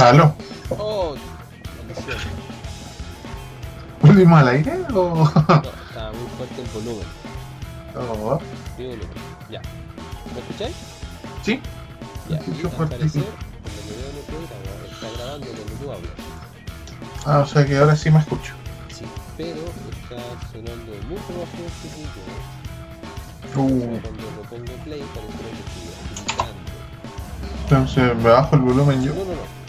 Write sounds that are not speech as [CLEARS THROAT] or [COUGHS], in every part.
¿Aló? Oh. ¿Volvimos al aire o...? No, estaba muy fuerte el volumen. Oh, Mi volumen. Ya. ¿Me escucháis? sí, Ya. Y al parecer, en el video no programa está grabando cuando tú hablas. ah, o sea que ahora sí me escucho. Sí, pero está sonando mucho más fuerte que yo. Uh, Cuando lo pongo play parece que estoy gritando. entonces me bajo el volumen yo. No, no, no.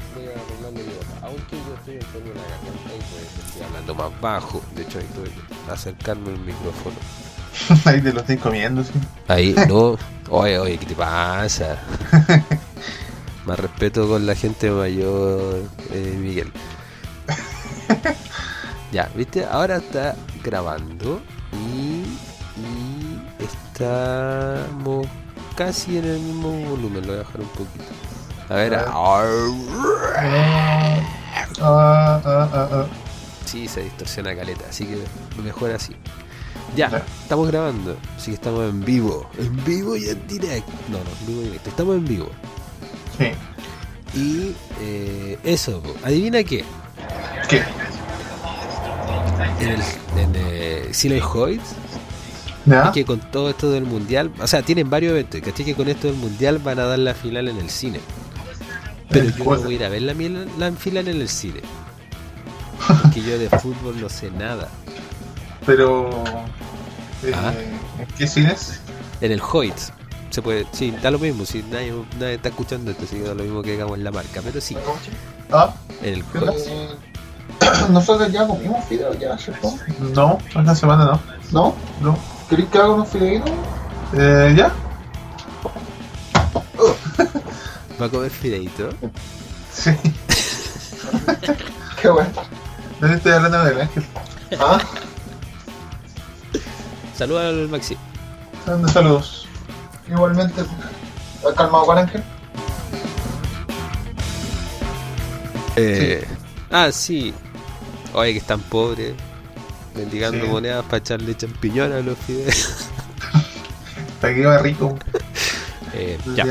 Aunque yo estoy la garganta y hablando más bajo. De hecho, ahí tuve que acercarme al micrófono. [LAUGHS] Ahí te lo estoy comiendo, sí. Ahí, [LAUGHS] no. Oye, oye, ¿qué te pasa? [LAUGHS] Más respeto con la gente mayor, eh, Miguel. Ya, ¿viste? Ahora está grabando y, y estamos casi en el mismo volumen. Lo voy a bajar un poquito. A ver, A ver. Sí, se distorsiona caleta, así que mejor así. Ya, estamos grabando, así que estamos en vivo. En vivo y en directo. No, no, en vivo y en directo. Estamos en vivo. Sí. Y eh, eso, adivina qué. ¿Qué? En el en, eh, Silent Hoyt, que con todo esto del mundial, o sea, tienen varios eventos. ¿Cachai? Que con esto del mundial van a dar la final en el cine. Pero yo no voy a ir a ver la, miel- la final en el cine. Porque yo de fútbol no sé nada. Pero... eh, Ah. ¿En qué cines? En el Hoyt. Se puede, sí, da lo mismo, si nadie, nadie está escuchando esto, así que da lo mismo que hagamos en la marca, pero sí, Ah, en el. Hoyt. [CLEARS THROAT] Nosotros ya comimos fideos ya, ¿cierto? No, esta semana no. ¿No? No. ¿Queréis que haga unos fideitos? Eh, ¿Ya? Va a comer fideito. Sí. [LAUGHS] Qué bueno. No le estoy hablando del ángel. ¿Ah? Saluda al Maxi. Dando saludos. Igualmente. ¿Has calmado con Ángel? Eh, Ah, sí. Oye, que están pobres. Mendigando Sí. monedas para echarle champiñón a los fideos. [LAUGHS] [LAUGHS] Para que iba rico. Eh, ya.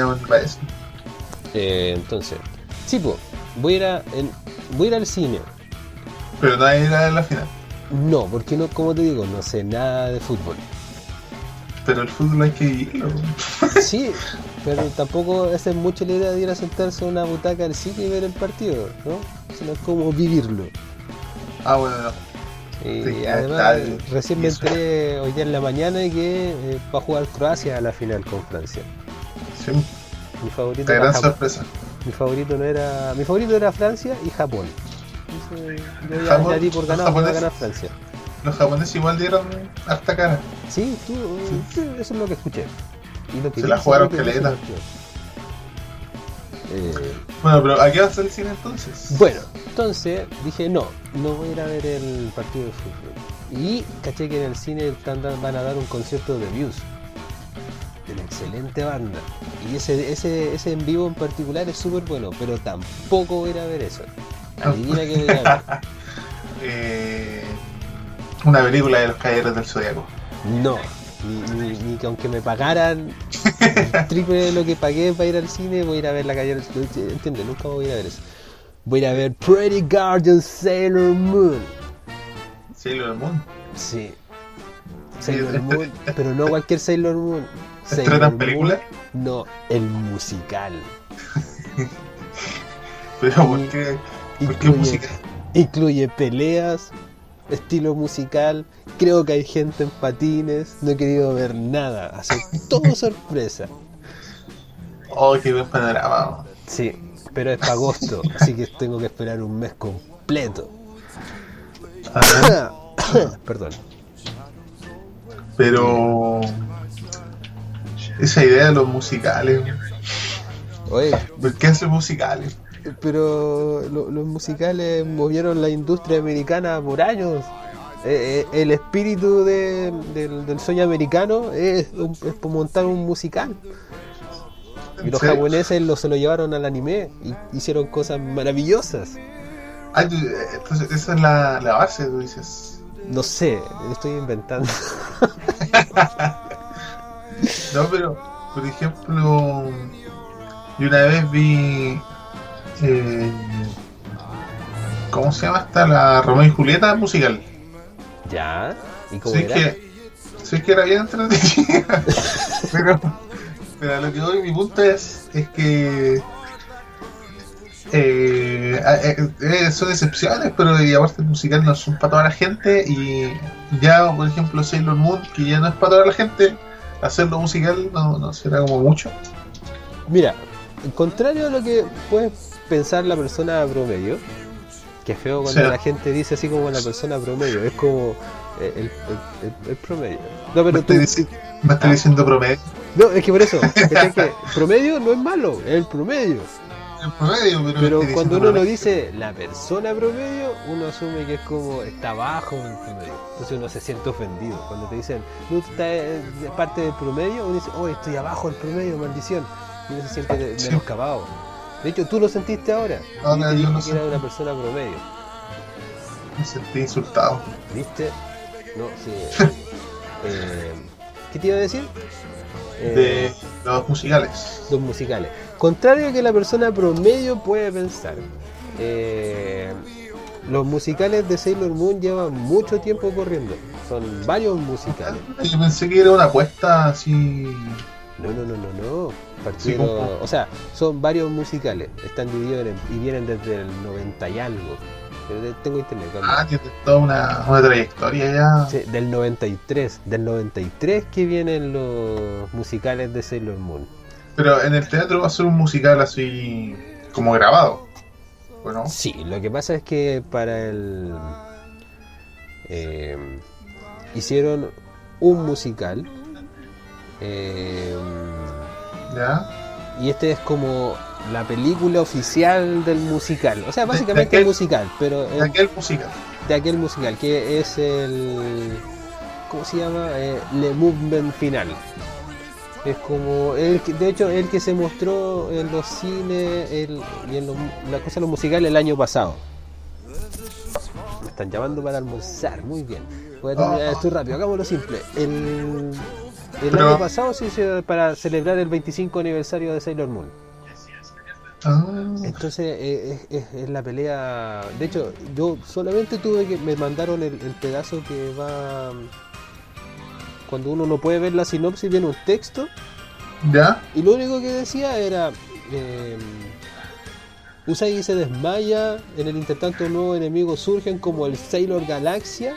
Eh, entonces. Sí, pues. Voy a ir a, en- voy a ir al cine. Pero hay nada en la final. No, porque no, como te digo, no sé nada de fútbol. Pero el fútbol hay que vivirlo. Sí, pero tampoco esa es mucho la idea de ir a sentarse en una butaca al cine y ver el partido, ¿no? Sino como vivirlo. Ah, bueno, no. Y Sí, además, recién y me enteré hoy día en la mañana de que eh, va a jugar Croacia a la final con Francia. Sí, Mi favorito, era gran sorpresa. mi favorito no era, mi favorito era Francia y Japón. Entonces, yo ya, Japón- ya di por los ganado va a ganar Francia. Los japoneses igual dieron harta cara. Sí, tú, sí, eso es lo que escuché. Y lo que Se la jugaron caleta. Eh, Bueno, pero ¿a qué va a ser el cine entonces? Bueno, entonces dije no, no voy a ir a ver el partido de fútbol. Y caché que en el cine van a dar un concierto de Muse. De una excelente banda. Y ese, ese, ese en vivo en particular es súper bueno, pero tampoco voy a ir a ver eso. Adivina voy a ver. Eh, una película de los caballeros del zodiaco. No, ni, ni- ni que aunque me pagaran el triple de lo que pagué para ir al cine, voy a ir a ver la calle. ¿Entiendes? Nunca voy a ir a ver eso. Voy a ir a ver Pretty Guardian Sailor Moon. Sailor Moon. Sí. Sailor [LAUGHS] Moon, pero no cualquier Sailor Moon. Sailor ¿Estrenan Moon, película? No, el musical. [LAUGHS] Pero ¿por qué, por qué Incluye, incluye peleas, estilo musical. Creo que hay gente en patines. No he querido ver nada. Hace [LAUGHS] todo sorpresa. Oh, qué buen panorama. Sí, pero es para agosto, así que tengo que esperar un mes completo. Ah, [COUGHS] Perdón. pero esa idea de los musicales. Oye, ¿Por qué hacer musicales? Pero lo- los musicales movieron la industria americana por años. Eh, eh, el espíritu de- del, del sueño americano es, un- es montar un musical. Y ¿En los japoneses lo, se lo llevaron al anime y hicieron cosas maravillosas. Ah, tú- entonces esa es la, la base, tú dices. No sé, estoy inventando. [LAUGHS] No, pero, por ejemplo, yo una vez vi eh, ¿Cómo se llama esta? La Romeo y Julieta musical. ¿Ya? ¿Y cómo Sí era? que, sí que era bien entretenida. [LAUGHS] pero, pero a lo que voy, mi punto es, es que eh, eh, eh, son excepciones, pero y aparte el musical no son para toda la gente y ya, por ejemplo, Sailor Moon, que ya no es para toda la gente, hacerlo musical no, no será como mucho. Mira, contrario a lo que puede pensar la persona promedio, que es feo cuando Sí. la gente dice así como la persona promedio, es como eh, el, el- el- el promedio. No, Me pero tú, estoy, dici- me estoy diciendo promedio. no, es que por eso, ¿cachai? que promedio no es malo, es el promedio. El promedio, pero, cuando uno lo dice la persona promedio, uno asume que es como está abajo del promedio. Entonces uno se siente ofendido. Cuando te dicen, no, tú estás eh, parte del promedio, uno dice, oh, estoy abajo del promedio, maldición. Y uno se siente de- Sí. De hecho, tú lo sentiste ahora. Te yo dije lo que era sentí. una persona promedio. me sentí insultado. ¿Viste? No, sí. [LAUGHS] Eh, ¿Qué te iba a decir? Eh, De los musicales. los musicales. Contrario a que la persona promedio puede pensar. eh, los musicales de Sailor Moon llevan mucho tiempo corriendo. Son varios musicales. Yo pensé que era una apuesta así. No, no, no, no, no. Sí, Partieron- como- o sea, son varios musicales. Están divididos en- y vienen desde el 90 y algo. Pero Tengo internet. calma. Ah, tiene toda una, una trayectoria ya. Sí, del 93. Del 93 que vienen los musicales de Sailor Moon. Pero en el teatro va a ser un musical así como grabado. Bueno, Sí, lo que pasa es que para el... eh, hicieron un musical. Eh, ya. y este es como la película oficial del musical. O sea, básicamente el musical, pero De aquel musical. de aquel musical, que es el... ¿Cómo se llama? Eh, Le Movement Final. Es como, el, de hecho, el que se mostró en los cines el- y en los- la cosa de los musicales el año pasado. Me están llamando para almorzar, muy bien. Voy a terminar Oh. esto rápido, hagámoslo simple. El, el Pero- año pasado se hizo para celebrar el 25 aniversario de Sailor Moon. Ah, Entonces eh, es, es- es la pelea. De hecho, yo solamente tuve que. Me mandaron el, el pedazo que va. Cuando uno no puede ver la sinopsis, viene un texto. ya. Y lo único que decía era. Eh, Usagi se desmaya. En el intertanto, nuevos enemigos surgen como el Sailor Galaxia.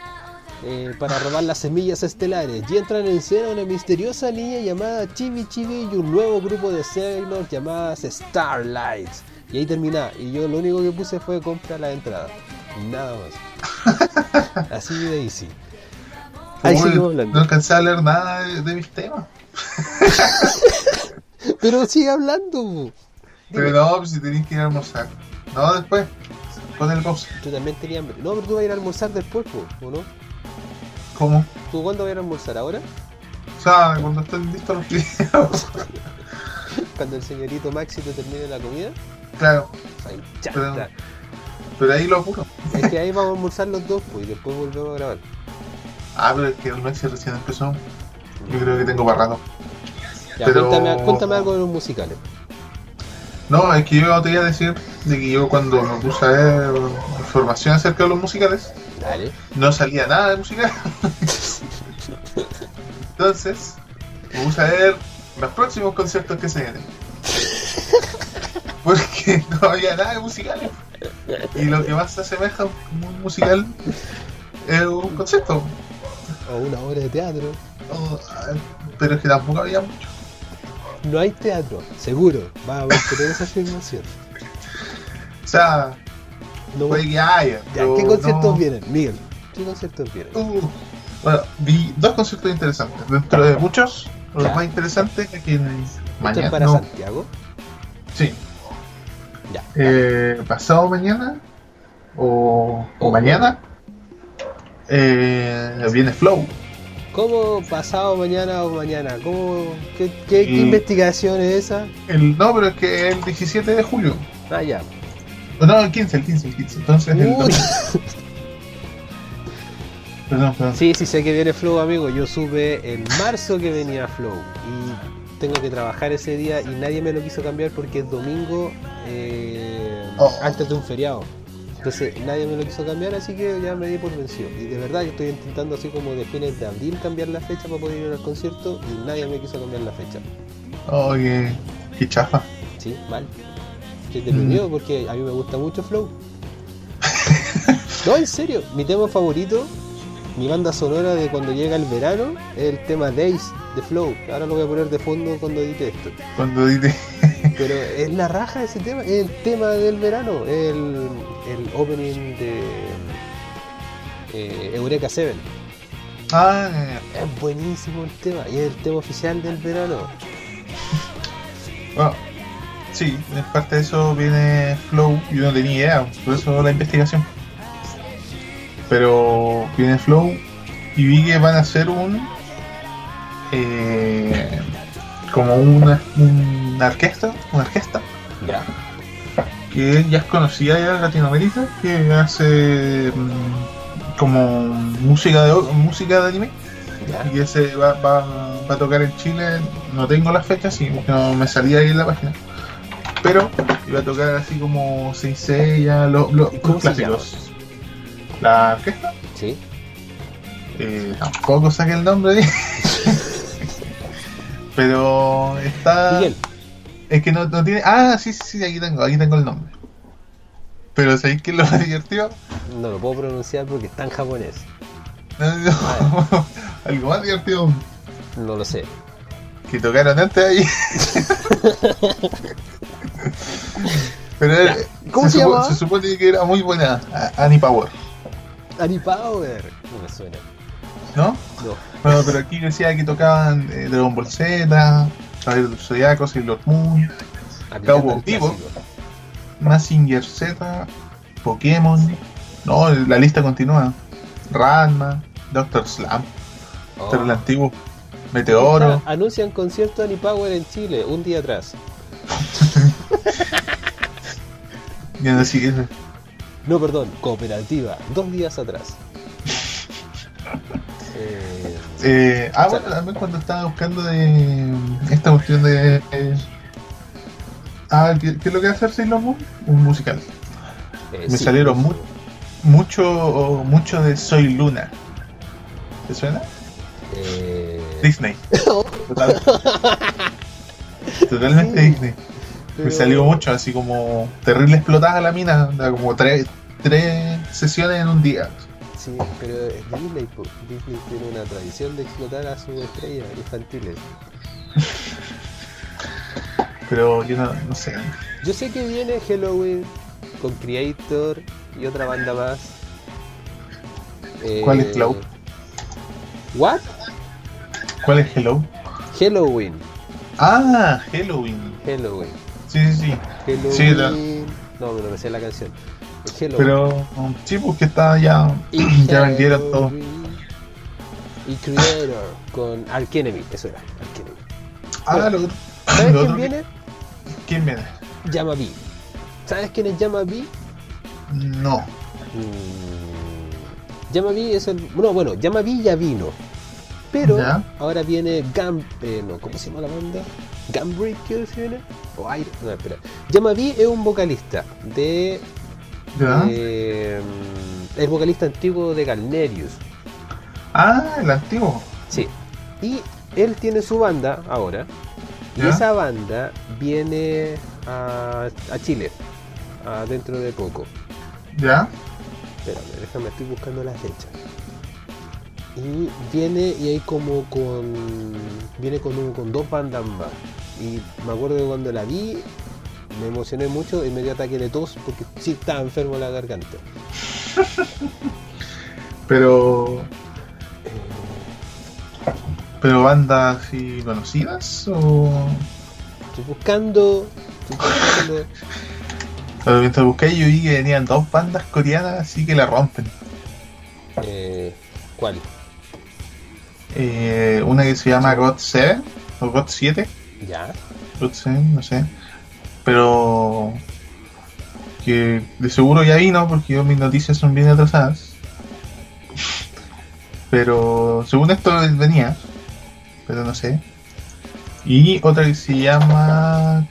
Eh, para robar las semillas estelares y entran en escena una misteriosa niña llamada Chibi Chibi y un nuevo grupo de Sailors llamadas Starlights. Y ahí termina. Y yo lo único que puse fue comprar la entrada. Nada más. [LAUGHS] Así de easy. Ahí Como seguimos No hablando. alcancé a leer nada de, de mis temas. [LAUGHS] Pero sigue hablando. Pero no, pues si tenéis que ir a almorzar. No, después. Ponle pausa. Yo también tenía hambre. No, pero tú vas a ir a almorzar después, ¿o no? ¿Cómo? ¿Tú cuándo vas a almorzar? ¿Ahora? O sea, cuando estén listos los videos. ¿Cuando el señorito Maxi te termine la comida? claro. Ay, ya, Pero- ahí lo apuro. Es que ahí vamos a almorzar los dos, pues, y después volvemos a grabar. Ah, pero es que el Maxi recién empezó. Yo creo que tengo para. Ya, Pero- cuéntame, cuéntame algo de los musicales. No, es que yo te iba a decir de que yo cuando me puse a ver información acerca de los musicales, Dale. no salía nada de musical. Entonces, me puse a ver los próximos conciertos que se vienen. Porque no había nada de musicales. Y lo que más se asemeja a un musical es un concierto. O una obra de teatro. Oh, Pero es que tampoco había mucho. No hay teatro, seguro. Va a tener esa afirmación. O sea, No, puede que haya. ya, pero ¿Qué conciertos no- vienen? Miguel, ¿qué conciertos vienen? Uh, bueno, vi dos conciertos interesantes. Dentro de muchos, los Ya. más interesantes aquí en ¿Esto es mañana. para no, Santiago? sí. Ya. Eh, pasado mañana o, o Ojo. mañana eh, viene Flow. ¿Cómo pasado mañana o mañana? ¿Cómo, ¿Qué, qué, qué investigación es esa? El, no, pero es que el 17 de julio. Ah, ya. No, el 15, el 15, el 15. Entonces el domingo. [LAUGHS] Perdón, perdón. Sí, sí sé que viene Flow, amigo. Yo supe en marzo que venía Flow y tengo que trabajar ese día y nadie me lo quiso cambiar porque es domingo. eh, Oh. antes de un feriado. Entonces nadie me lo quiso cambiar, así que ya me di por vencido. Y de verdad yo estoy intentando así como de fines de abril cambiar la fecha para poder ir al concierto y nadie me quiso cambiar la fecha. Oh, qué, qué chafa. Sí, mal. Estoy deprimido porque a mí me gusta mucho Flow. [LAUGHS] no, en serio, mi tema favorito, mi banda sonora de cuando llega el verano, es el tema Days de Flow. Ahora lo voy a poner de fondo cuando edite esto. Cuando dice. [LAUGHS] Pero es la raja ese tema, es el tema del verano, el, el opening de eh, Eureka 7. Ah, Es buenísimo el tema, y es el tema oficial del verano. Sí, en parte de eso viene Flow. Yo no tenía idea, por eso la investigación. Pero viene Flow y vi que van a hacer un. eh, como una, una orquesta, una orquesta Ya. que ya es conocida ya en Latinoamérica, que hace mm, como música de música de anime Ya. y que se va, va, va a tocar en Chile, no tengo las fechas, sí, porque no me salía ahí en la página. Pero iba a tocar así como Saint Seiya, lo- lo- ¿Y cómo los clásicos. La orquesta, Sí. eh, tampoco saqué el nombre ahí. [LAUGHS] Pero está. Miguel. Es que no, no tiene. Ah, sí, sí, sí, aquí tengo, aquí tengo el nombre. Pero ¿sabéis qué es lo más divertido? No lo puedo pronunciar porque está en japonés. No, no, [LAUGHS] Algo más divertido No lo sé. que tocaron antes ahí. [LAUGHS] [LAUGHS] Pero era- ¿Cómo se supo- llamaba? se supone que era muy buena Annie Power, Annie Power. No me suena. ¿no? No. Bueno, pero aquí decía que tocaban eh, Dragon Ball Z, Caballero del Zodiaco, Sailor Moon, Cowboy Vivo. Mazinger Z, Pokémon. No, la lista continúa. Ranma, Doctor Slam, Oh. El antiguo, Meteoro. Anuncian concierto Annie Power en Chile un día atrás. [LAUGHS] Ya no sigue. No, perdón, cooperativa, dos días atrás. Eh, Eh, ah, bueno, también cuando estaba buscando de esta cuestión de. eh, ah, ¿qué, qué es lo que va a hacer Sailor Moon? Un musical. eh, Me sí. salieron mu- mucho, mucho de Soy Luna. ¿Te suena? Disney. Total- [LAUGHS] Totalmente Sí. Disney. Me salió mucho, así como terrible explotada la mina, como tres, tres sesiones en un día. Sí, pero es Disney. Disney tiene una tradición de explotar a sus estrellas infantiles. [LAUGHS] Pero yo no, no sé. Yo sé que viene Halloween con Creator y otra banda más. Eh, ¿Cuál es Cloud? ¿What? ¿Cuál es Hello? Halloween. Ah, Halloween. Halloween. Sí, sí, sí. Sí, la- No, no me sé la canción. Halloween. Pero um, sí, porque está ya. Y [CLEARS THROAT] ya vendieron todo. Y Creator con Arkenemy, eso era, Arkenemy. Ah, lo. ¿Sabes lo quién otro viene? ¿Quién viene? Llama B. ¿Sabes quién es Llama B? No. Mm, Llama B es el. No, bueno, Llama B ya vino. Pero Ya. ahora viene Gam. Eh, no, ¿cómo se llama la banda? Creo que viene. O Aire. No, espera. B es un vocalista de. ¿Ya? eh, el vocalista antiguo de Galnerius. Ah, el antiguo. Sí. Y él tiene su banda ahora. Y esa banda viene a, a Chile. a dentro de poco. ¿Ya? Espérame, déjame, estoy buscando la fecha. Y viene y hay como con. Viene con, un- con dos bandas más. Y me acuerdo que cuando la vi, me emocioné mucho y me dio ataque de tos porque sí estaba enfermo la garganta. [LAUGHS] Pero. ¿Pero bandas así conocidas? ¿O.? estoy buscando. Estoy buscando. Pero mientras busqué yo vi que venían dos bandas coreanas así que la rompen. eh, ¿Cuál? Eh, una que se llama God 7 o God 7. ¿Ya? God 7, no sé. Pero. Que de seguro ya vino porque yo mis noticias son bien atrasadas. Pero según esto venía. Pero no sé. Y otra que se llama.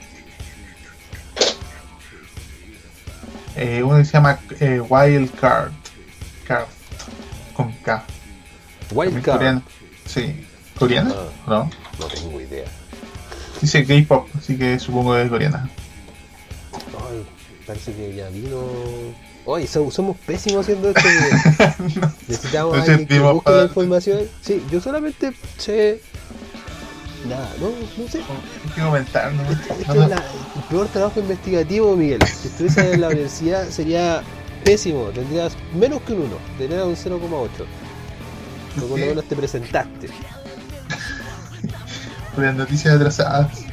Eh, uno que se llama eh, Wild Card. Card. Con K. También Wildcard. coreano. Sí. ¿Coreana? Ah. No. No tengo idea. Dice K-pop, así que supongo que es coreana. Ay, parece que ya vino. Oye, so- somos pésimos haciendo esto. güey. [LAUGHS] Necesitamos No alguien que busque la información. Sí, yo solamente sé. Nada, no, no sé. Hay que comentar, ¿no? Esto No, no. es la- el peor trabajo investigativo, Miguel. Si estuviese en la universidad sería pésimo. Tendrías menos que un 1. Tendrías un 0,8. Pero por lo menos te presentaste. Las noticias atrasadas.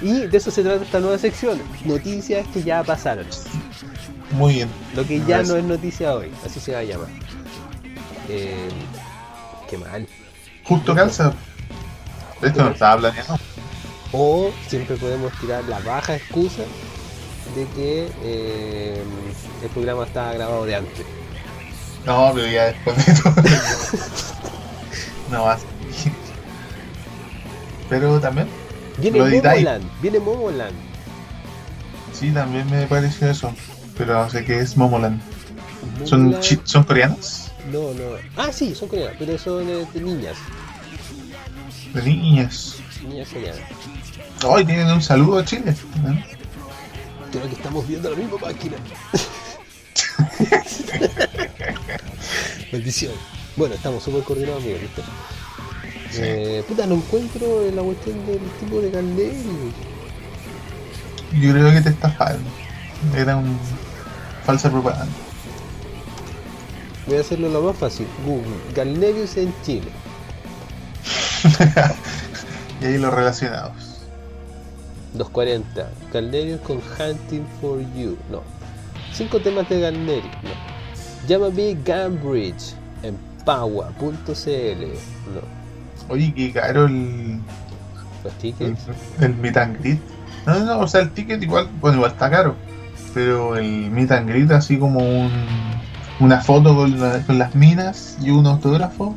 Y de eso se trata esta nueva sección. Noticias que ya pasaron. Muy bien. Lo que ya no es noticia hoy. Así se va a llamar. Eh, qué mal. Justo calza. Esto no estaba planeado. O siempre podemos tirar la baja excusa de que eh, el programa estaba grabado de antes. No, pero ya después de todo. [LAUGHS] no va a ser. Pero también, Viene. Momoland, viene Momoland. sí, también me pareció eso. Pero no sé qué es Momoland. ¿Son, chi- ¿son coreanos? No, no. Ah, sí, son coreanas, pero son eh, de niñas. De niñas. Niñas coreanas. Hoy tienen un saludo a Chile. ¿no? Creo que estamos viendo la misma máquina. [LAUGHS] [LAUGHS] Maldición. Bueno, estamos súper coordinados, Miguel, ¿viste? Sí. Eh, puta, no encuentro la cuestión del tipo de Galneri. Yo creo que te estafaron. Era un falsa propaganda. Voy a hacerlo lo más fácil. Google, Galnerius en Chile. [LAUGHS] y ahí los relacionados. 240. Galnerius con Hunting for You. No. Cinco temas de Galnerius. No. Llámame Gambridge en Paua.cl. No. Oye, qué caro el, Los el, tickets. el meet and greet. No, no, o sea, el ticket igual, bueno, igual está caro. Pero el meet and greet, así como un, una foto con, la- con las minas y un autógrafo,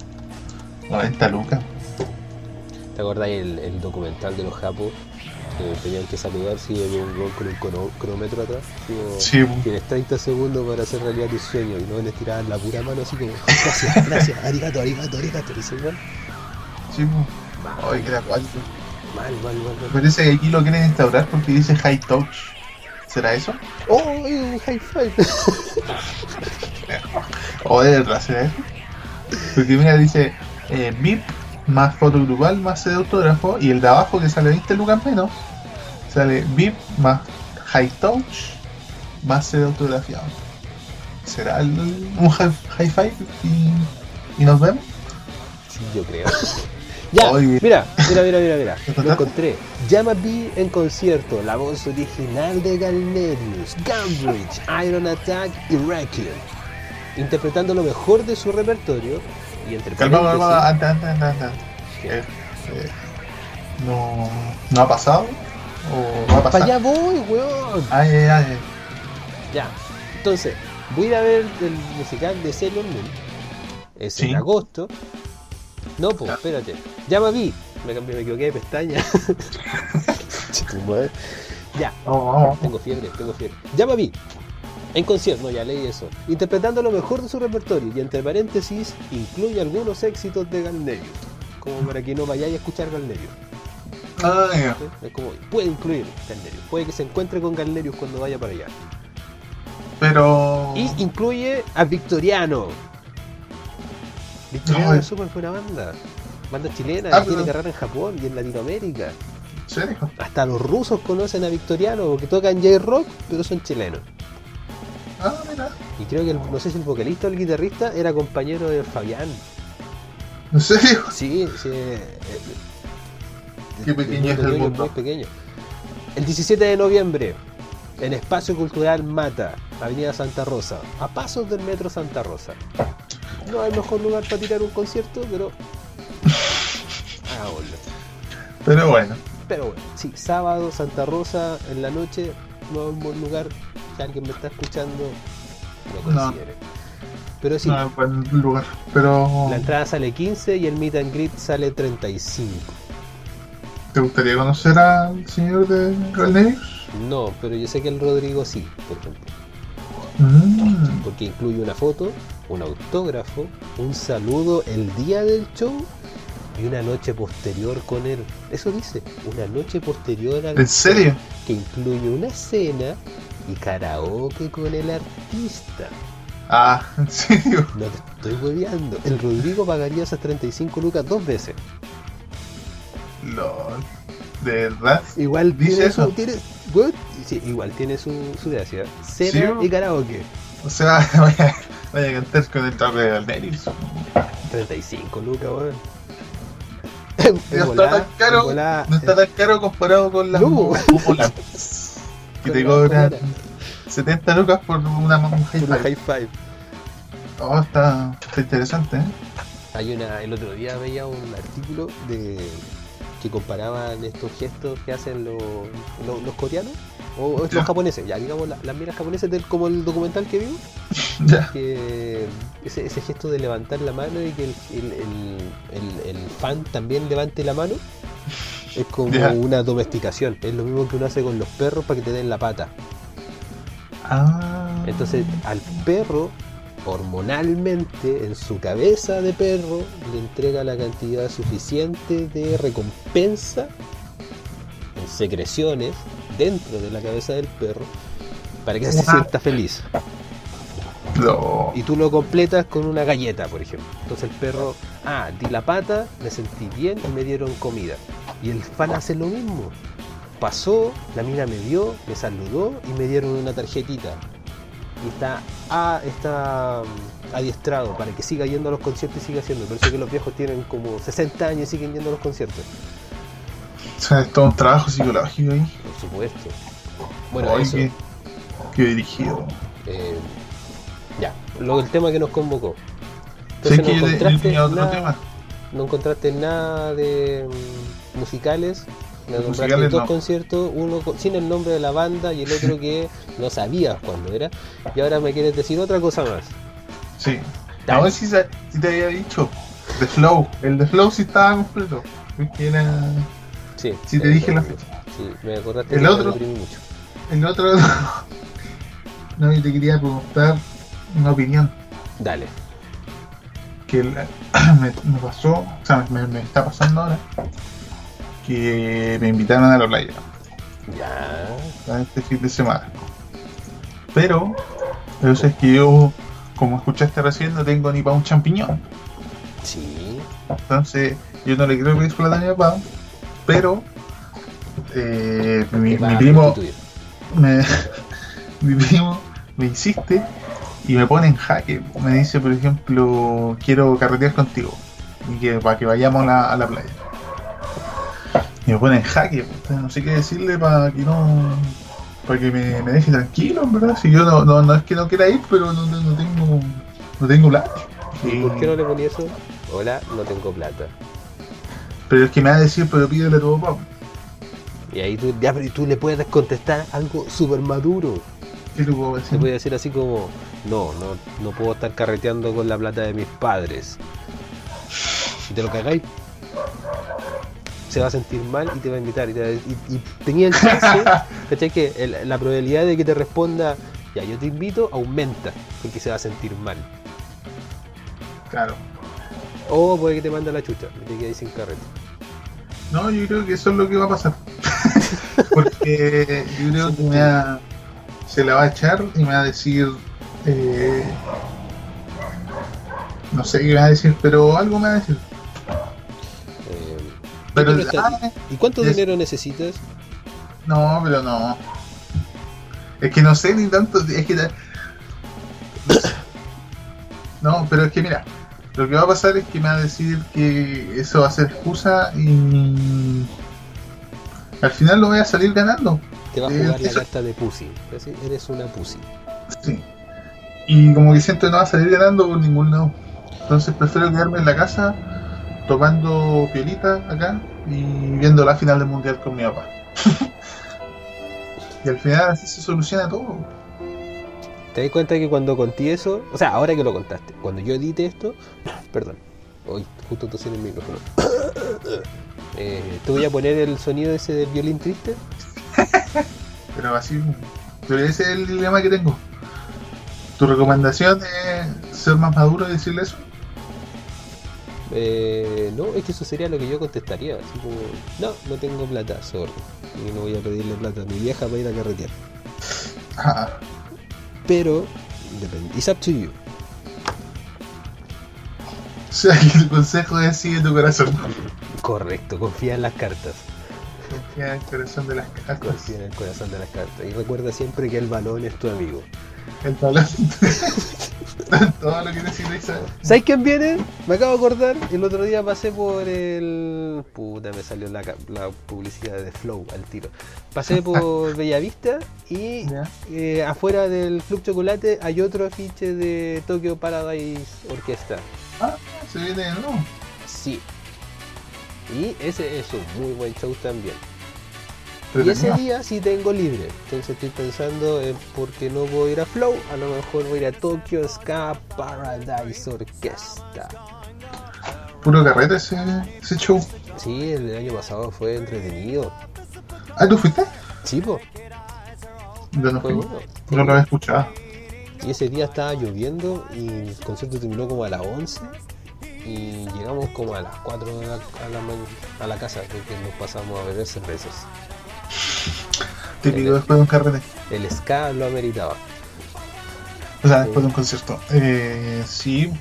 90 lucas. ¿Te acordáis el, el documental de los japos? Que tenían que saludar si había un gol con un cronómetro atrás. como, Sí, Tienes 30 segundos para hacer realidad tus sueños y no les tiraban la pura mano así como gracias, gracias, [LAUGHS] arigato, arigato, arigato. Y se. Sí, Ay, qué acuático. mal, mal, mal, mal. Parece que aquí lo quieren instaurar porque dice high touch. ¿Será eso? ¡Oh! Un high five. [LAUGHS] ¿O de verdad será eso? Porque mira, dice eh, VIP más foto grupal más de autógrafo y el de abajo que sale 20 lucas menos sale VIP más high touch más sede autografiado. ¿Será el- un high, high five y, y nos vemos? Sí, yo creo. Ya, Oye. mira, mira, mira, mira, mira. [LAUGHS] ¿Lo encontré. Llama B en concierto, la voz original de Galnerius, Gambridge, Iron Attack y Requiem. Interpretando lo mejor de su repertorio y entre Calma, calma. ¿Qué? Eh, eh, no, ¿No ha pasado? ¿O va a Para pasar? allá voy, weón. Ay, ay, ay. Ya. Entonces, voy a ir a ver el musical de Sailor Moon. Es Sí. en agosto. No, pues, Ya. Llama B. Me cambié, me equivoqué de pestaña. [LAUGHS] Ya, tengo fiebre, tengo fiebre. Llama B. En concierto, no, ya leí eso. Interpretando lo mejor de su repertorio y entre paréntesis incluye algunos éxitos de Galnerius. Como para que no vayáis a escuchar Galnerius. Ah, ya. Es como, puede incluir Galnerius. Puede que se encuentre con Galnerius cuando vaya para allá. Pero. Y incluye a Victoriano. Victoriano Ay. es súper buena banda. Banda chilena, Ah, que tiene carrera en Japón y en Latinoamérica. ¿En serio? Hasta los rusos conocen a Victoriano porque tocan J-Rock, pero son chilenos. Ah, mira. Y creo que el- no sé si el vocalista o el guitarrista era compañero de Fabián. ¿En serio? Sí, sí. eh, eh, Qué pequeño es el muy mundo. pequeño. El 17 de noviembre, en Espacio Cultural Mata, Avenida Santa Rosa, a pasos del Metro Santa Rosa. No es el mejor lugar para tirar un concierto, pero. [LAUGHS] Hagámoslo. Pero bueno. Pero bueno, sí, sábado, Santa Rosa, en la noche, no es un buen lugar. Si alguien me está escuchando, lo No. considere. Pero sí, No buen lugar. Pero. la entrada sale 15 y el meet and greet sale 35. ¿Te gustaría conocer al señor de Galnerius? No, pero yo sé que el Rodrigo sí, por ejemplo. Mm, Porque incluye una foto, un autógrafo, un saludo el día del show y una noche posterior con él. Eso dice, una noche posterior al ¿En serio? que incluye una cena y karaoke con el artista. Ah, [LAUGHS] ¿en serio? No te estoy hueveando. El Rodrigo pagaría esas 35 lucas dos veces. LOL. ¿De verdad? Igual ¿Dice tiene eso? su. Tiene? Sí, igual tiene su, su gracia. Cena Sí. y karaoke. O sea, [LAUGHS] vaya, vaya a cantar con el toque de Daenerys. 35 lucas, weón. [LAUGHS] No está tan caro, volá, no está tan caro comparado con las No. [LAUGHS] que te cobran cobra. 70 lucas por una high five. Oh, está, está interesante, ¿eh? Hay una, el otro día veía un artículo de que comparaban estos gestos que hacen los, los, los coreanos o estos Ya. japoneses, ya digamos la- las miras japonesas del, como el documental que vimos, [LAUGHS] que ese, ese gesto de levantar la mano y que el, el, el- el- el fan también levante la mano es como una domesticación, es lo mismo que uno hace con los perros para que te den la pata. Ah. Entonces al perro, hormonalmente, en su cabeza de perro, le entrega la cantidad suficiente de recompensa en secreciones dentro de la cabeza del perro para que se sienta feliz. No. Y tú lo completas con una galleta, por ejemplo. Entonces el perro, ah, di la pata, me sentí bien y me dieron comida. Y el fan hace lo mismo. Pasó, la mina me vio, me saludó y me dieron una tarjetita. Y está, ah, está mm, adiestrado para que siga yendo a los conciertos y siga haciendo. Por eso que los viejos tienen como 60 años y siguen yendo a los conciertos. O sea, es todo un trabajo psicológico ahí. Por supuesto. Bueno, Ay, eso. qué, qué dirigido. eh, ya, luego el tema que nos convocó. Sé Entonces que no yo te- yo encontraste tenía otro nada- tema. no encontraste nada de mm, musicales. Me nombraste Musicales dos no. conciertos, uno con- sin el nombre de la banda y el otro [LAUGHS] que no sabías cuándo era. Y ahora me quieres decir otra cosa más. Sí. Sí, sa- sí te había dicho. The Flow. El The Flow sí estaba completo. Era. Sí, Sí, te dije la fecha. Sí, me acordaste El que otro. mucho. El otro. [LAUGHS] No, yo te quería preguntar una opinión. Dale. Que [CLEARS THROAT] me, me pasó, o sea, me, me está pasando ahora. Que me invitaron a la playa. Ya. este fin de semana. Pero, pero es que yo, como escuchaste recién, no tengo ni para un champiñón. Sí. Entonces, yo no le quiero pedir plata a mi papá. Pero, eh, mi, primo, me, [LAUGHS] mi primo me insiste y me pone en jaque. Me dice, por ejemplo, quiero carretear contigo. Y que para que vayamos a la, a la playa. Y me pone en jaque. no sé qué decirle para que no. Para que me, me deje tranquilo, en verdad. Si yo no, no, no es que no quiera ir, pero no, no, no tengo. No tengo plata. ¿Y por qué no le ponía eso? Hola, no tengo plata. Pero es que me va a decir, pero pídele a tu papá. Y ahí tú, ya, pero tú le puedes contestar algo súper maduro. ¿Qué le puedo decir? puede decir así como, no, no, no puedo estar carreteando con la plata de mis padres. Y te lo cagáis. Se va a sentir mal y te va a invitar. Y, te tenía el chance, [LAUGHS] ¿cachai? Que el- la probabilidad de que te responda, ya, yo te invito, aumenta, porque se va a sentir mal. Claro. O puede que te mande a la chucha y te quedes sin carrete. No, yo creo que eso es lo que va a pasar. [LAUGHS] Porque yo creo que me va- se la va a echar y me va a decir. eh, no sé qué me va a decir, pero algo me va a decir. Eh, Pero, ¿y, cuánto, ah, ¿Y cuánto es- dinero necesitas? no, pero no. Es que no sé ni tanto. Es que. [COUGHS] No, pero es que mira, lo que va a pasar es que me va a decir que eso va a ser excusa y. Al final lo voy a salir ganando. Te va a Eh, jugar la eso- carta de pussy. Eres una pussy. Sí. Y como que siento que no va a salir ganando por ningún lado. Entonces prefiero quedarme en la casa tomando piolita acá y viendo la final del mundial con mi papá. [LAUGHS] y al final así se soluciona todo. ¿Te das cuenta que cuando conté eso, o sea, ahora que lo contaste, cuando yo edite esto, [COUGHS] perdón, hoy justo tosé en el micrófono, [COUGHS] eh, te voy a poner el sonido ese del violín triste [LAUGHS] pero así. Pero ese es el dilema que tengo. ¿Tu recomendación es ser más maduro y decirle eso? Eh, no, es que eso sería lo que yo contestaría. Así como, no, no tengo plata, sorry. Y no voy a pedirle plata a mi vieja para ir a carretear. Ah, Pero, depende. It's up to you. o sea, que el consejo es sigue tu corazón. Correcto, confía en las cartas. Confía en el corazón de las cartas. Confía en el corazón de las cartas. Y recuerda siempre que el balón es tu amigo. El balón. [LAUGHS] [LAUGHS] Todo lo que necesitas saber. ¿Sabes quién viene? Me acabo de acordar. El otro día pasé por el. Puta, me salió la, publicidad de Flow al tiro. Pasé por [LAUGHS] Bellavista y eh, afuera del Club Chocolate hay otro afiche de Tokyo Paradise Orquesta. Ah, se viene de nuevo. Sí. Y ese es un muy buen show también. Y ese día sí tengo libre. Entonces estoy pensando en por qué no voy a ir a Flow. A lo mejor voy a ir a Tokyo Ska Paradise Orquesta. Puro carrete ese, ese show. Sí, el del año pasado fue entretenido. Ah, ¿tú fuiste? Sí, po, Yo no fui. bueno. No lo había escuchado. Y ese día estaba lloviendo y el concierto terminó como a las 11 y llegamos como a las 4 de la, a, la, a la casa porque nos pasamos a beber cervezas. Típico después de un carrete. El ska lo ameritaba. O sea, después de un concierto. Eh, sí.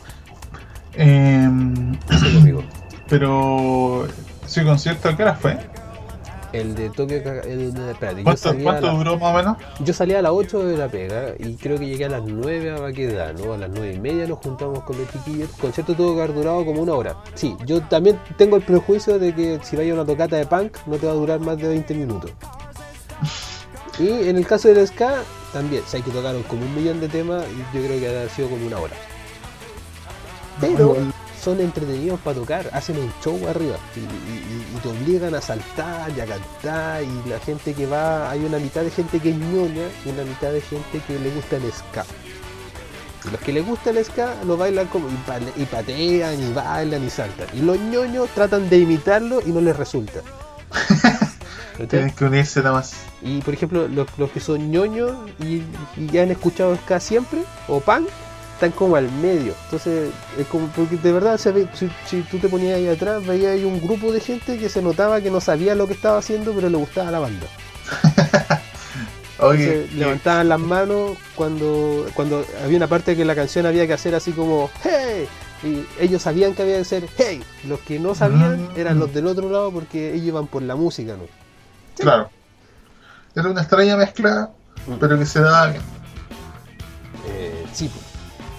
Conmigo. [CLEARS THROAT] pero ese concierto, ¿a qué hora fue? El de Tokio, el de, espérate, ¿Cuánto, la- duró más o menos? yo salía a las 8 de la pega y creo que llegué a las 9 a Baquedano, a las 9 y media nos juntamos con los chiquillos. El concierto tuvo que haber durado como una hora. Sí, yo también tengo el prejuicio de que si vaya una tocata de punk no te va a durar más de 20 minutos. Y en el caso del ska, también, o sea, que tocaron como un millón de temas y yo creo que ha sido como una hora. Pero son entretenidos para tocar, hacen un show arriba y, y- y- y te obligan a saltar y a cantar y la gente que va, hay una mitad de gente que es ñoña y una mitad de gente que le gusta el ska. Y los que les gusta el ska lo bailan como y patean y bailan y saltan. Y los ñoños tratan de imitarlo y no les resulta. [LAUGHS] Tienes que unirse nada más. Y por ejemplo, los, los que son ñoños y, y ya han escuchado ska siempre, o pan, están como al medio. Entonces, es como, porque de verdad, se ve- si, si tú te ponías ahí atrás, veías ahí un grupo de gente que se notaba que no sabía lo que estaba haciendo, pero le gustaba la banda. [LAUGHS] Entonces, levantaban las manos cuando, cuando había una parte que la canción había que hacer así como ¡Hey! Y ellos sabían que había que hacer ¡Hey! Los que no sabían Mm. eran los del otro lado porque ellos iban por la música, ¿no? Claro. Era una extraña mezcla, Mm. pero que se daba bien. Eh, sí.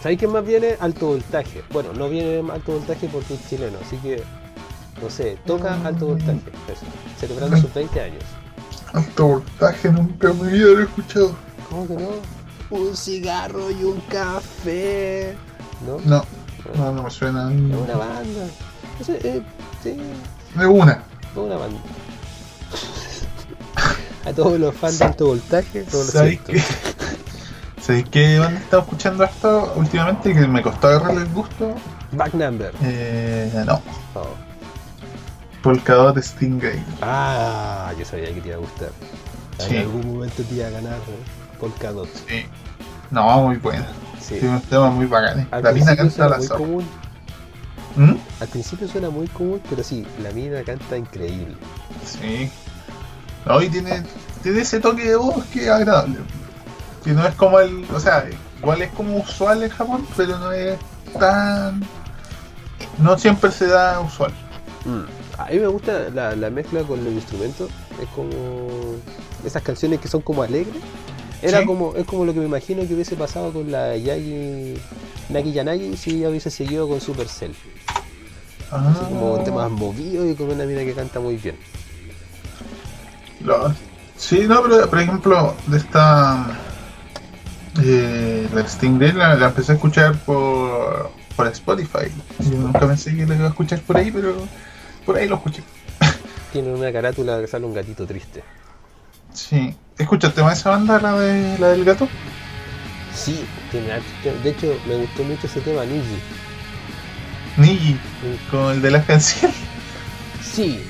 ¿sabéis quién más viene? Alto voltaje. Bueno, no viene alto voltaje porque es chileno, así que no sé, toca Mm. alto voltaje. Eso, celebrando sus 20 años. Alto voltaje, nunca en mi vida lo he escuchado. ¿Cómo que no? Un cigarro y un café. ¿No? No, no, no me suena. Es una banda. No sé, eh, sí, De una. es una banda. [LAUGHS] A todos los fans de alto voltaje, todos los ¿Sabéis qué? [LAUGHS] ¿Sabéis qué banda he estado escuchando esto últimamente? Que me costó agarrarle el gusto. Back number. Eh, no. Oh. Polkadot Stingray. Ah, yo sabía que te iba a gustar. Sí. En algún momento te iba a ganar ¿no? Polkadot. Sí. No, muy buena. Sí. Tiene unos temas muy bacanes. La mina canta la muy zorra. común. ¿Mm? Al principio suena muy común, pero sí, la mina canta increíble. Sí. No, y tiene, tiene ese toque de voz que es agradable. Que no es como el. O sea, igual es como usual en Japón, pero no es tan. No siempre se da usual. A mí me gusta la, la mezcla con los instrumentos. Es como esas canciones que son como alegres. Era Sí. como, es como lo que me imagino que hubiese pasado con la Yagi Nagi Yanagi si ella hubiese seguido con Supercell. Ah, Así como temas movidos y con una mina que canta muy bien. Lo- Sí, no, pero por ejemplo, de esta. Eh, la Stingray la, la empecé a escuchar por, por Spotify. Yo nunca pensé que la iba a escuchar por ahí, pero por ahí lo escuché. Tiene una carátula que sale un gatito triste. Sí. ¿Escuchaste más esa banda, la, de, la del gato? Sí. De hecho, me gustó mucho ese tema, Niji. Niji, con el de las canciones. Sí,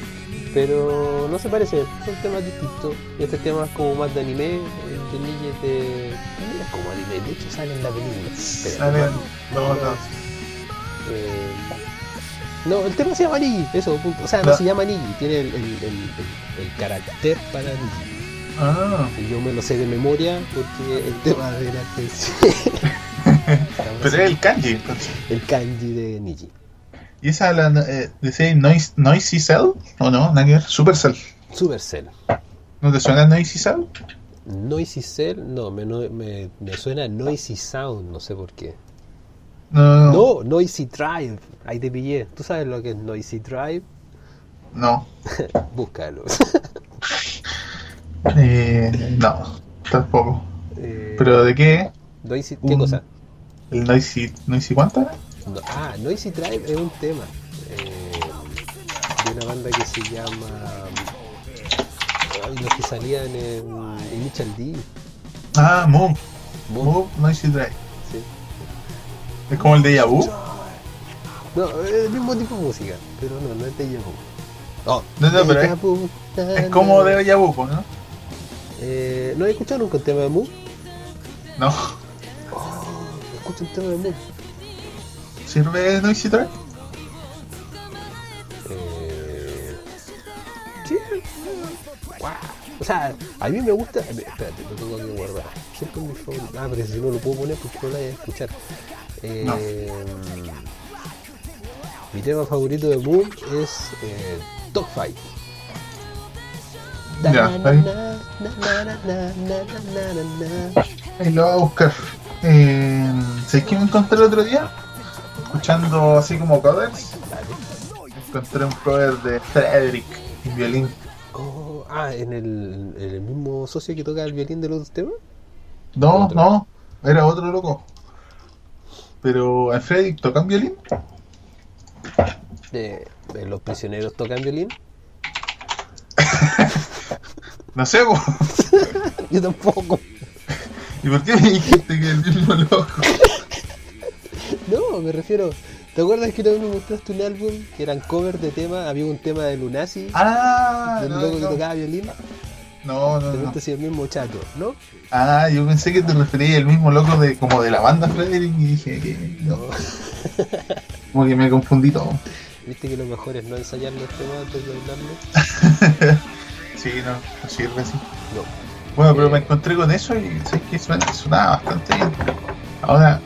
Pero no se parecen, son temas distintos. Este tema es como más de anime, el de Niji es de. también es como anime, de hecho sale en la película. Salen los dos. eh, no, el tema se llama Niji, eso, punto. O sea, no, No. se llama Niji, tiene el, el, el, carácter para Niji. Ah, Y yo me lo sé de memoria porque el tema de la [LAUGHS] [LAUGHS] pero es el kanji, entonces. el kanji de Niji. ¿Y esa la eh, decía Noisy Cell? ¿O no? Nada. Supercell. Supercell. ¿No te suena Noisy Cell? Noisy Cell, no, me, me, me suena Noisy Sound, no sé por qué. No, no, no. No, Noisy Drive, ahí te pillé. ¿Tú sabes lo que es Noisy Drive? No. [LAUGHS] Búscalo. [LAUGHS] Eh, no, tampoco. Eh, ¿Pero de qué? Noisy, ¿Qué un- cosa? ¿El Noisy, Noisy cuánto era? No, ah, Noisy Drive es un tema eh, de una banda que se llama. ay, los que salían en Initial D. Ah, Move. Mo- Move Noisy Drive. sí. Es como el de Yabu. No, es el mismo tipo de música, pero no, no es de Yabu. Oh, No, no, pero es, vu, na, es como de Yabu, pues, ¿no? Eh, ¿No he escuchado nunca un tema de Mu? No. Escucha un tema de Mu. ¿Sirve Noisy Drive? Eh, sí. O sea, a mí me gusta. Espérate, lo tengo que guardar. Siempre mi favorito. Ah, pero si no lo puedo poner porque no lo voy a escuchar. Eh, Mi tema favorito de Boom es eh, Dogfight. Ya, na. Ahí lo voy a buscar. Eh, ¿Sabes qué me encontré el otro día? Escuchando así como covers. Encontré un cover de Frederick en violín. Oh, ah, ¿en el, en el mismo socio que toca el violín de los temas? No, no, era otro loco. Pero en Frederick tocan violín. Eh, eh, ¿Los prisioneros tocan violín? [LAUGHS] No sé, po. [LAUGHS] Yo tampoco. ¿y por qué me dijiste que el mismo loco? No, me refiero. ¿Te acuerdas que una vez me mostraste un álbum que eran covers de temas? Había un tema de Lunacy, Ah, del no, loco que tocaba violín. no, no, no. el mismo chato, ¿no? Ah, yo pensé que te referías al mismo loco de como de la banda Frederick y dije que no. [LAUGHS] Como que me confundí todo. Viste que lo mejor es no ensayar los temas antes de hablarlos. [LAUGHS] Sí, no, no sirve así. No. Bueno, pero Eh. me encontré con eso y sé que suena, sonaba bastante bien. Ahora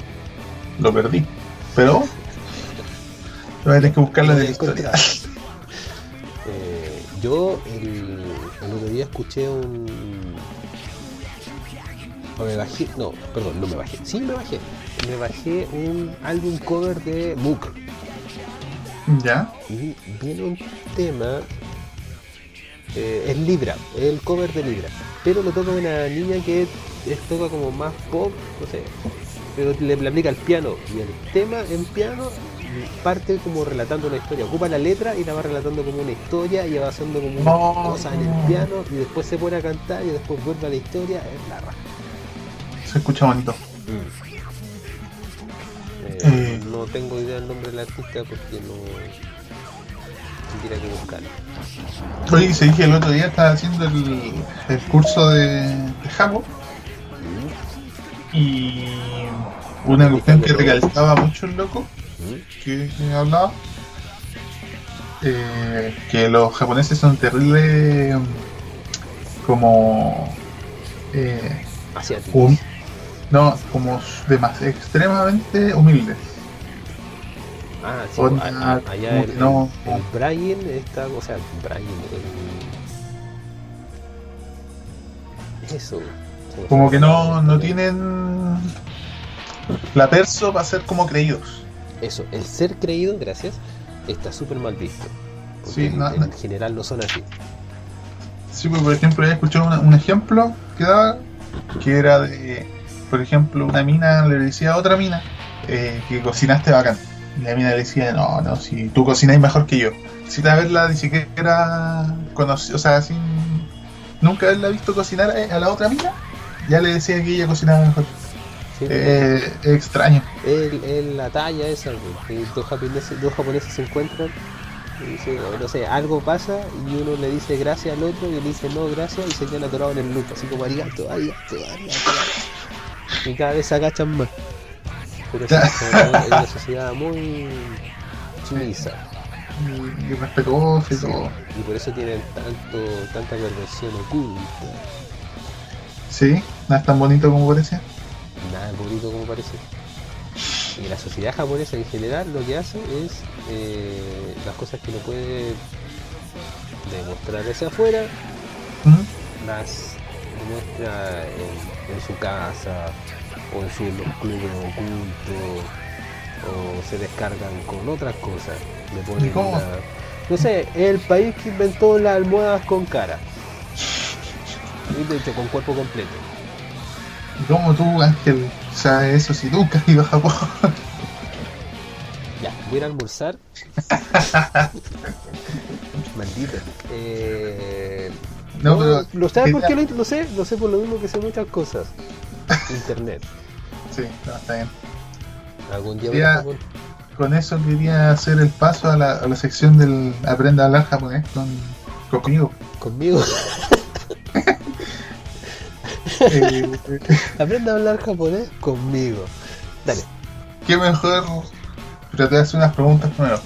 lo perdí. Pero voy a tener que buscarlo Lo de la historia. [LAUGHS] Eh, yo el, el otro día escuché un. O me bajé. No, perdón, no me bajé. Sí, me bajé. Me bajé un álbum cover de Mook. ¿Ya? Y viene un tema. eh, es Libra, el cover de Libra. Pero lo toca una niña que es, toca como más pop, no sé. Pero le, le aplica el piano. Y el tema en piano parte como relatando una historia. Ocupa la letra y la va relatando como una historia y va haciendo como No. cosas en el piano. Y después se pone a cantar y después vuelve a la historia. Es la raja. Se escucha bonito. Eh, Eh. No tengo idea del nombre del artista porque no. Tendría que buscarlo. Oye, se dije el otro día, estaba haciendo el, el curso de, de Japo y una cuestión que recalcaba mucho el loco que, que hablaba eh, que los japoneses son terribles como eh, hum- no como demas, extremadamente humildes. Ah, sí, Onda, a- a- allá el, no- el, el Brian está, o sea, Brian, el... Eso. como que no, no tienen la perso para ser como creídos Eso, el ser creído, gracias, está súper mal visto. Porque Sí, en, no- en no. general no son así. Sí, pues, por ejemplo, había escuchado una- un ejemplo que daba, que era de, por ejemplo, una mina le decía a otra mina eh, que cocinaste bacán. Y la mina le decía, no, no, si tú cocináis mejor que yo. Sin haberla ni siquiera conocido, o sea, sin nunca haberla visto cocinar a, a la otra mina, ya le decía que ella cocinaba mejor. ¿Sí? Eh, es extraño. El- el- la talla esa, que dos japoneses, dos japoneses se encuentran Y dice, no sé, algo pasa y uno le dice gracias al otro y él dice no, gracias y se quedan atorados en el loop, así como arigato, arigato, arigato. Y cada vez se agachan más. Pero sí, es una sociedad muy sumisa. Y, y respetuoso y todo. Y por eso tienen tanto, tanta perversión oculta. Sí, no es tan bonito como parece. Nada bonito como parece. Y la sociedad japonesa en general lo que hace es eh, las cosas que no puede demostrar hacia afuera, las demuestra en, en su casa o en sus clubes ocultos o se descargan con otras cosas. Le ponen ¿Y cómo? una- no sé, es el país que inventó las almohadas con cara. Y de hecho con cuerpo completo. ¿Y cómo tú, Ángel, sabes eso si nunca has ido a Japón? Ya, voy a ir a almorzar. [LAUGHS] Maldita. Eh, No, pero ¿Lo sabes por quería- qué lo, lo sé? Lo sé por lo mismo que sé muchas cosas. Internet. Sí, no, está bien. Algún día Quería- voy a Japón. Con eso quería hacer el paso a la, a la sección del Aprenda a hablar japonés con, conmigo. Conmigo. [LAUGHS] Eh, [LAUGHS] Aprende a hablar japonés conmigo. Dale. ¿Qué mejor? Pero te voy a hacer unas preguntas primero.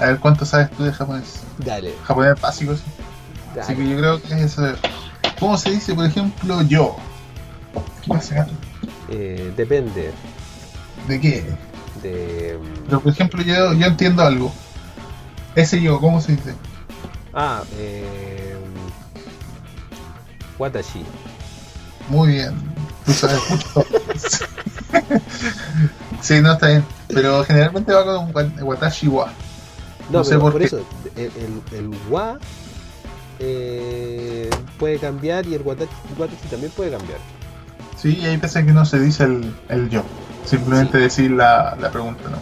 A ver cuánto sabes tú de japonés. Dale. Japonés básico, sí. Así que yo creo que es saber. ¿Cómo se dice, por ejemplo, yo? ¿Qué pasa? Eh, depende ¿De qué? de. Pero, por ejemplo, yo, yo entiendo algo. Ese yo, ¿cómo se dice? Ah, eh. Watashi. Muy bien. Tú sabes sí, no está bien. Pero generalmente va con un wa- watashi wa. No, No sé pero por por, qué. eso, el, el, el wa eh, puede cambiar y el watashi, watashi también puede cambiar. Sí, y ahí pasa que no se dice el, el yo. Simplemente Sí. decir la, la pregunta, ¿no?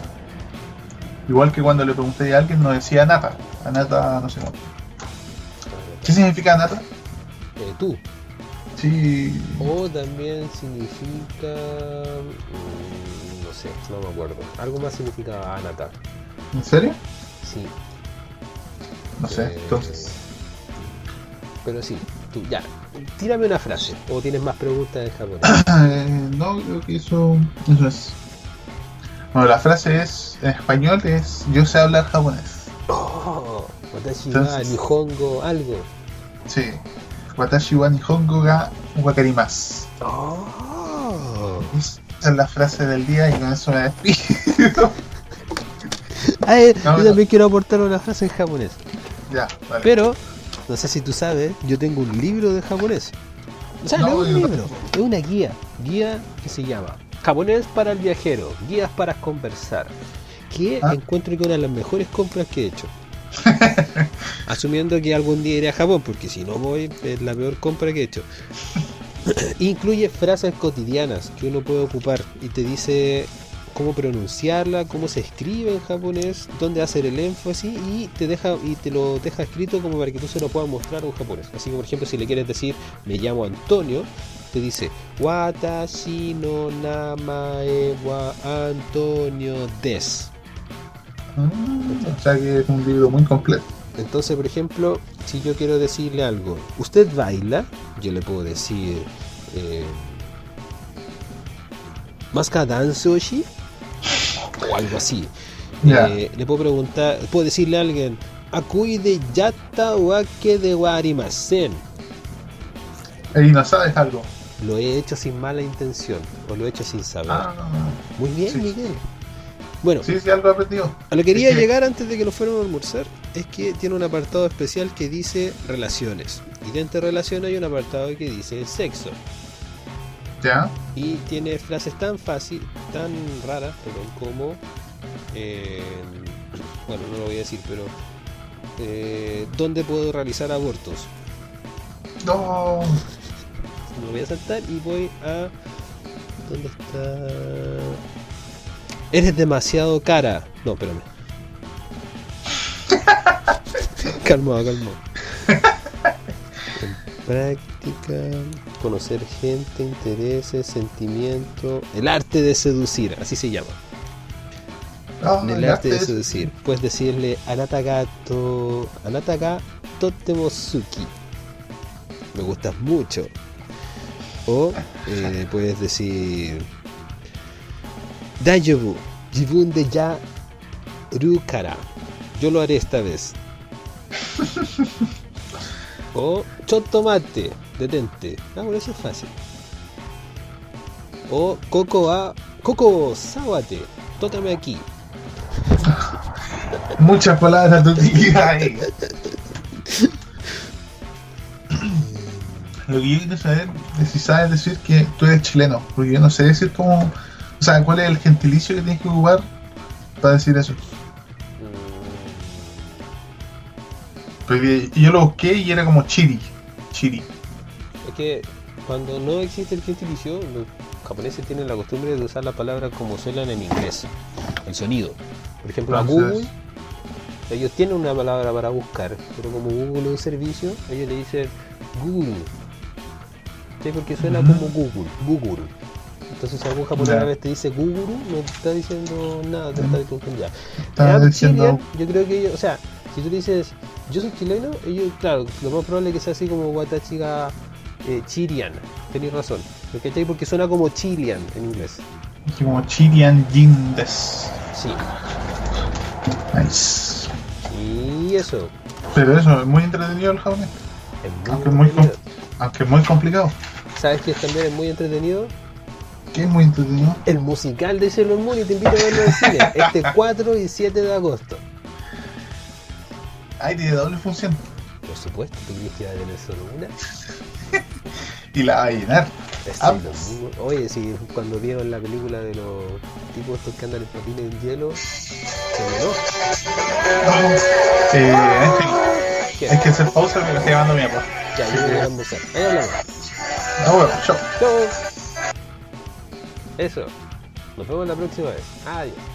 Igual que cuando le pregunté a alguien, no decía Anata. Anata, no sé cómo. ¿Qué significa Anata? Eh, tú. Sí. O también significa. mm, no sé, no me acuerdo. Algo más significa anata. ¿En serio? Sí. No sé. Eh, Entonces. Pero sí, tú, ya. Tírame una frase. O tienes más preguntas en japonés. [CLEARS THROAT] Eh, no, creo que eso, eso es. Bueno, la frase es, en español es, yo sé hablar japonés. Oh, watashi wa Entonces- nihongo algo. Sí. Watashi wa nihongo ga wakarimasu. Oh. Esa es la frase del día y con eso me despido. Ay, No, yo no. también quiero aportar una frase en japonés. ya, vale. Pero, no sé si tú sabes, yo tengo un libro de japonés. O sea, no, No, es un libro, es una guía. Guía que se llama Japonés para el viajero, guías para conversar. Que Ah. encuentro que una de las mejores compras que he hecho. [LAUGHS] Asumiendo que algún día iré a Japón, porque si no voy, es la peor compra que he hecho. [LAUGHS] Incluye frases cotidianas que uno puede ocupar y te dice cómo pronunciarla, cómo se escribe en japonés, dónde hacer el énfasis y te deja y te lo deja escrito como para que tú se lo puedas mostrar a un japonés. Así que por ejemplo si le quieres decir me llamo Antonio, te dice Watashi no namae wa Antonio des. Mm, o sea que es un libro muy completo. Entonces, por ejemplo, si yo quiero decirle algo, ¿usted baila? Yo le puedo decir, eh, ¿Maska dansoshi? O algo así. Ya. Eh, le puedo preguntar, puedo decirle a alguien, Akui de yatta wake de wa arimasen. Y no sabes algo. Lo he hecho sin mala intención, o lo he hecho sin saber. Ah, Muy bien, sí. Miguel. Bueno, sí, sí, algo aprendido. A lo que quería llegar antes de que nos fuéramos a almorzar es que tiene un apartado especial que dice relaciones. Y dentro de relaciones hay un apartado que dice sexo. Ya. Y tiene frases tan fácil, tan raras, perdón, como. eh, bueno, no lo voy a decir, pero. eh, ¿Dónde puedo realizar abortos? No. Me voy a saltar y voy a. ¿Dónde está? Eres demasiado cara. No, espérame. calmado, calmado. En práctica, conocer gente, intereses, sentimiento. El arte de seducir, así se llama. Ah, el arte de su decir. Puedes decirle Anataga to... Anataga Totemosuki. Me gustas mucho. O eh, puedes decir Dayobu, Jibun de ya Rukara. Yo lo haré esta vez. [LAUGHS] o Chotomate, detente. Ah, bueno, eso es fácil. O Coco a Coco Sawate, tócame aquí. [LAUGHS] Muchas palabras tiras ahí. [LAUGHS] Lo que yo quiero saber es si sabes decir que tú eres chileno, porque yo no sé decir cómo. O sea, cuál es el gentilicio que tienes que ocupar para decir eso. Porque yo lo busqué y era como chiri. Chiri. Es que cuando no existe el gentilicio, los japoneses tienen la costumbre de usar la palabra como suenan en inglés, el sonido. Por ejemplo, a Entonces- Google, ellos tienen una palabra para buscar, pero como Google es un servicio, ellos le dicen Google. ¿Sí? Porque suena Ujú. como Google, Google. Entonces, algún japonés vez te dice Google, no te está diciendo nada, te está confundiendo. Estaba Am diciendo. Yo creo que ellos, o sea, si tú dices yo soy chileno, ellos, claro, lo más probable es que sea así como Watachiga eh, Chirian, tenéis razón, ¿cachai? Porque suena como Chilean en inglés. como Chirian Jindes. Sí, Nice. y eso, Pero eso, es muy entretenido el japonés. es muy Aunque muy. Aunque es muy complicado. ¿Sabes que también es muy entretenido? Que es muy entretenido. El musical de Sailor Moon y te invito a verlo en cine, [LAUGHS] este 4 y 7 de agosto. Ay, tiene doble función. Por supuesto, tú crees que va a tener solo una. [LAUGHS] Y la va a llenar. Es Ah. Oye, si cuando vieron la película de los tipos estos que andan en patines en hielo, se llenó. Eh, Ángel, ¿Qué? hay que hacer pausa me está llamando mi papá. Ya, yo voy a almorzar. Ahí hablamos. Ah, bueno, chao. Chau. Eso. Nos vemos la próxima vez. Adiós.